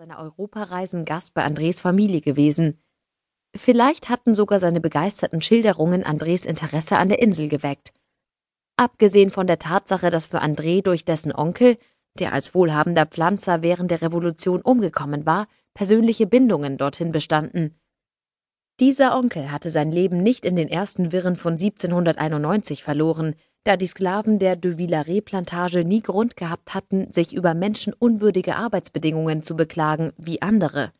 seiner Europareisen Gast bei Andres Familie gewesen. Vielleicht hatten sogar seine begeisterten Schilderungen Andres Interesse an der Insel geweckt. Abgesehen von der Tatsache, dass für André durch dessen Onkel, der als wohlhabender Pflanzer während der Revolution umgekommen war, persönliche Bindungen dorthin bestanden. Dieser Onkel hatte sein Leben nicht in den ersten Wirren von 1791 verloren, da die Sklaven der de Villaret-Plantage nie Grund gehabt hatten, sich über menschenunwürdige Arbeitsbedingungen zu beklagen wie andere.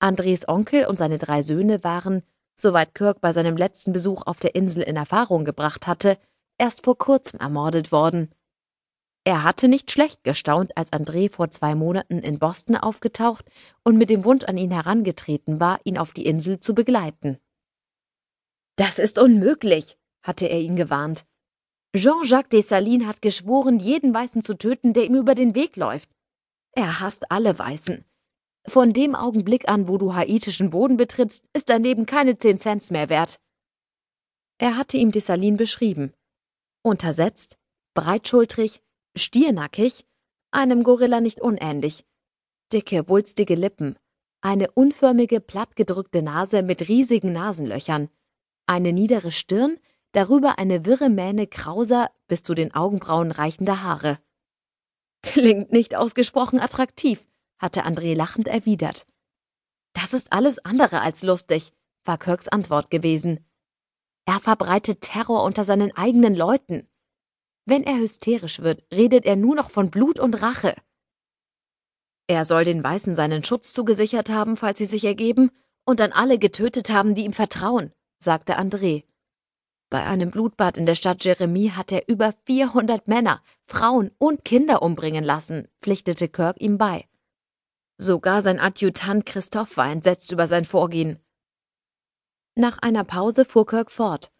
Andres Onkel und seine drei Söhne waren, soweit Kirk bei seinem letzten Besuch auf der Insel in Erfahrung gebracht hatte, erst vor kurzem ermordet worden. Er hatte nicht schlecht gestaunt, als André vor zwei Monaten in Boston aufgetaucht und mit dem Wunsch an ihn herangetreten war, ihn auf die Insel zu begleiten. Das ist unmöglich, hatte er ihn gewarnt. Jean-Jacques Dessalines hat geschworen, jeden Weißen zu töten, der ihm über den Weg läuft. Er hasst alle Weißen. Von dem Augenblick an, wo du haitischen Boden betrittst, ist dein Leben keine zehn Cents mehr wert. Er hatte ihm Dessalines beschrieben. Untersetzt, breitschultrig, stiernackig, einem Gorilla nicht unähnlich. Dicke, wulstige Lippen, eine unförmige, plattgedrückte Nase mit riesigen Nasenlöchern, eine niedere Stirn, darüber eine wirre Mähne krauser, bis zu den Augenbrauen reichender Haare. Klingt nicht ausgesprochen attraktiv, hatte André lachend erwidert. Das ist alles andere als lustig, war Kirks Antwort gewesen. Er verbreitet Terror unter seinen eigenen Leuten. Wenn er hysterisch wird, redet er nur noch von Blut und Rache. Er soll den Weißen seinen Schutz zugesichert haben, falls sie sich ergeben, und dann alle getötet haben, die ihm vertrauen, sagte André. Bei einem Blutbad in der Stadt Jeremie hat er über 400 Männer, Frauen und Kinder umbringen lassen, pflichtete Kirk ihm bei. Sogar sein Adjutant Christoph war entsetzt über sein Vorgehen. Nach einer Pause fuhr Kirk fort.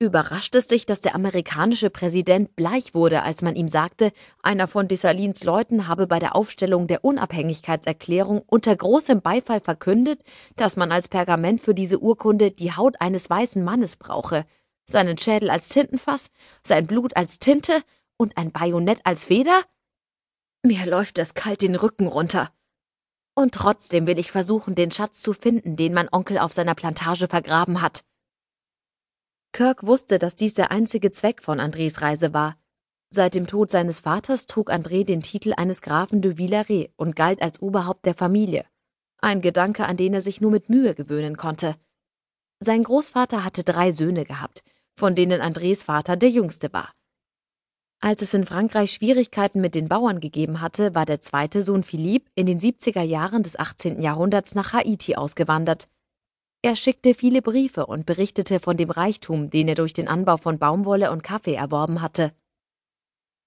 Überrascht es sich, dass der amerikanische Präsident bleich wurde, als man ihm sagte, einer von Dessalines Leuten habe bei der Aufstellung der Unabhängigkeitserklärung unter großem Beifall verkündet, dass man als Pergament für diese Urkunde die Haut eines weißen Mannes brauche, seinen Schädel als Tintenfass, sein Blut als Tinte und ein Bajonett als Feder? Mir läuft es kalt den Rücken runter. Und trotzdem will ich versuchen, den Schatz zu finden, den mein Onkel auf seiner Plantage vergraben hat. Kirk wusste, dass dies der einzige Zweck von Andres Reise war. Seit dem Tod seines Vaters trug André den Titel eines Grafen de Villaret und galt als Oberhaupt der Familie. Ein Gedanke, an den er sich nur mit Mühe gewöhnen konnte. Sein Großvater hatte drei Söhne gehabt, von denen Andres Vater der jüngste war. Als es in Frankreich Schwierigkeiten mit den Bauern gegeben hatte, war der zweite Sohn Philippe in den 70er Jahren des 18. Jahrhunderts nach Haiti ausgewandert. Er schickte viele Briefe und berichtete von dem Reichtum, den er durch den Anbau von Baumwolle und Kaffee erworben hatte.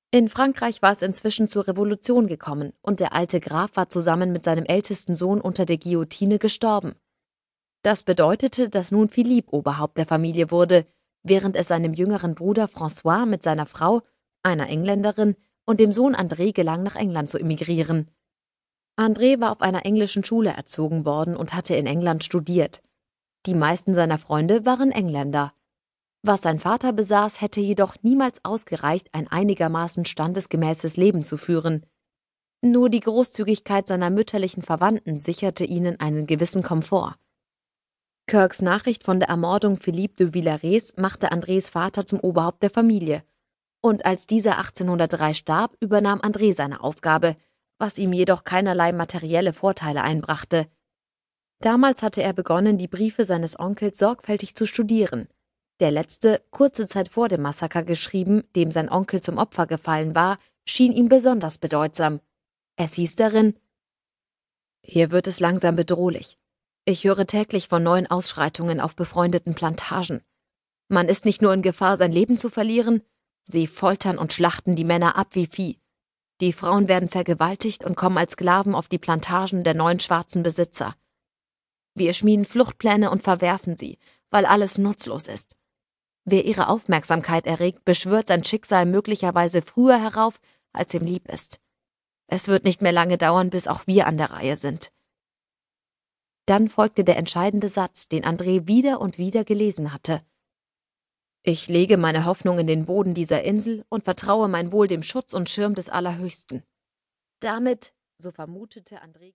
In Frankreich war es inzwischen zur Revolution gekommen und der alte Graf war zusammen mit seinem ältesten Sohn unter der Guillotine gestorben. Das bedeutete, dass nun Philippe Oberhaupt der Familie wurde, während es seinem jüngeren Bruder François mit seiner Frau, einer Engländerin, und dem Sohn André gelang, nach England zu emigrieren. André war auf einer englischen Schule erzogen worden und hatte in England studiert. Die meisten seiner Freunde waren Engländer. Was sein Vater besaß, hätte jedoch niemals ausgereicht, ein einigermaßen standesgemäßes Leben zu führen. Nur die Großzügigkeit seiner mütterlichen Verwandten sicherte ihnen einen gewissen Komfort. Kirks Nachricht von der Ermordung Philippe de Villarets machte Andrés Vater zum Oberhaupt der Familie. Und als dieser 1803 starb, übernahm André seine Aufgabe, was ihm jedoch keinerlei materielle Vorteile einbrachte. Damals hatte er begonnen, die Briefe seines Onkels sorgfältig zu studieren. Der letzte, kurze Zeit vor dem Massaker geschrieben, dem sein Onkel zum Opfer gefallen war, schien ihm besonders bedeutsam. Es hieß darin Hier wird es langsam bedrohlich. Ich höre täglich von neuen Ausschreitungen auf befreundeten Plantagen. Man ist nicht nur in Gefahr, sein Leben zu verlieren, sie foltern und schlachten die Männer ab wie Vieh. Die Frauen werden vergewaltigt und kommen als Sklaven auf die Plantagen der neuen schwarzen Besitzer. Wir schmieden Fluchtpläne und verwerfen sie, weil alles nutzlos ist. Wer ihre Aufmerksamkeit erregt, beschwört sein Schicksal möglicherweise früher herauf, als ihm lieb ist. Es wird nicht mehr lange dauern, bis auch wir an der Reihe sind. Dann folgte der entscheidende Satz, den André wieder und wieder gelesen hatte. Ich lege meine Hoffnung in den Boden dieser Insel und vertraue mein Wohl dem Schutz und Schirm des Allerhöchsten. Damit, so vermutete André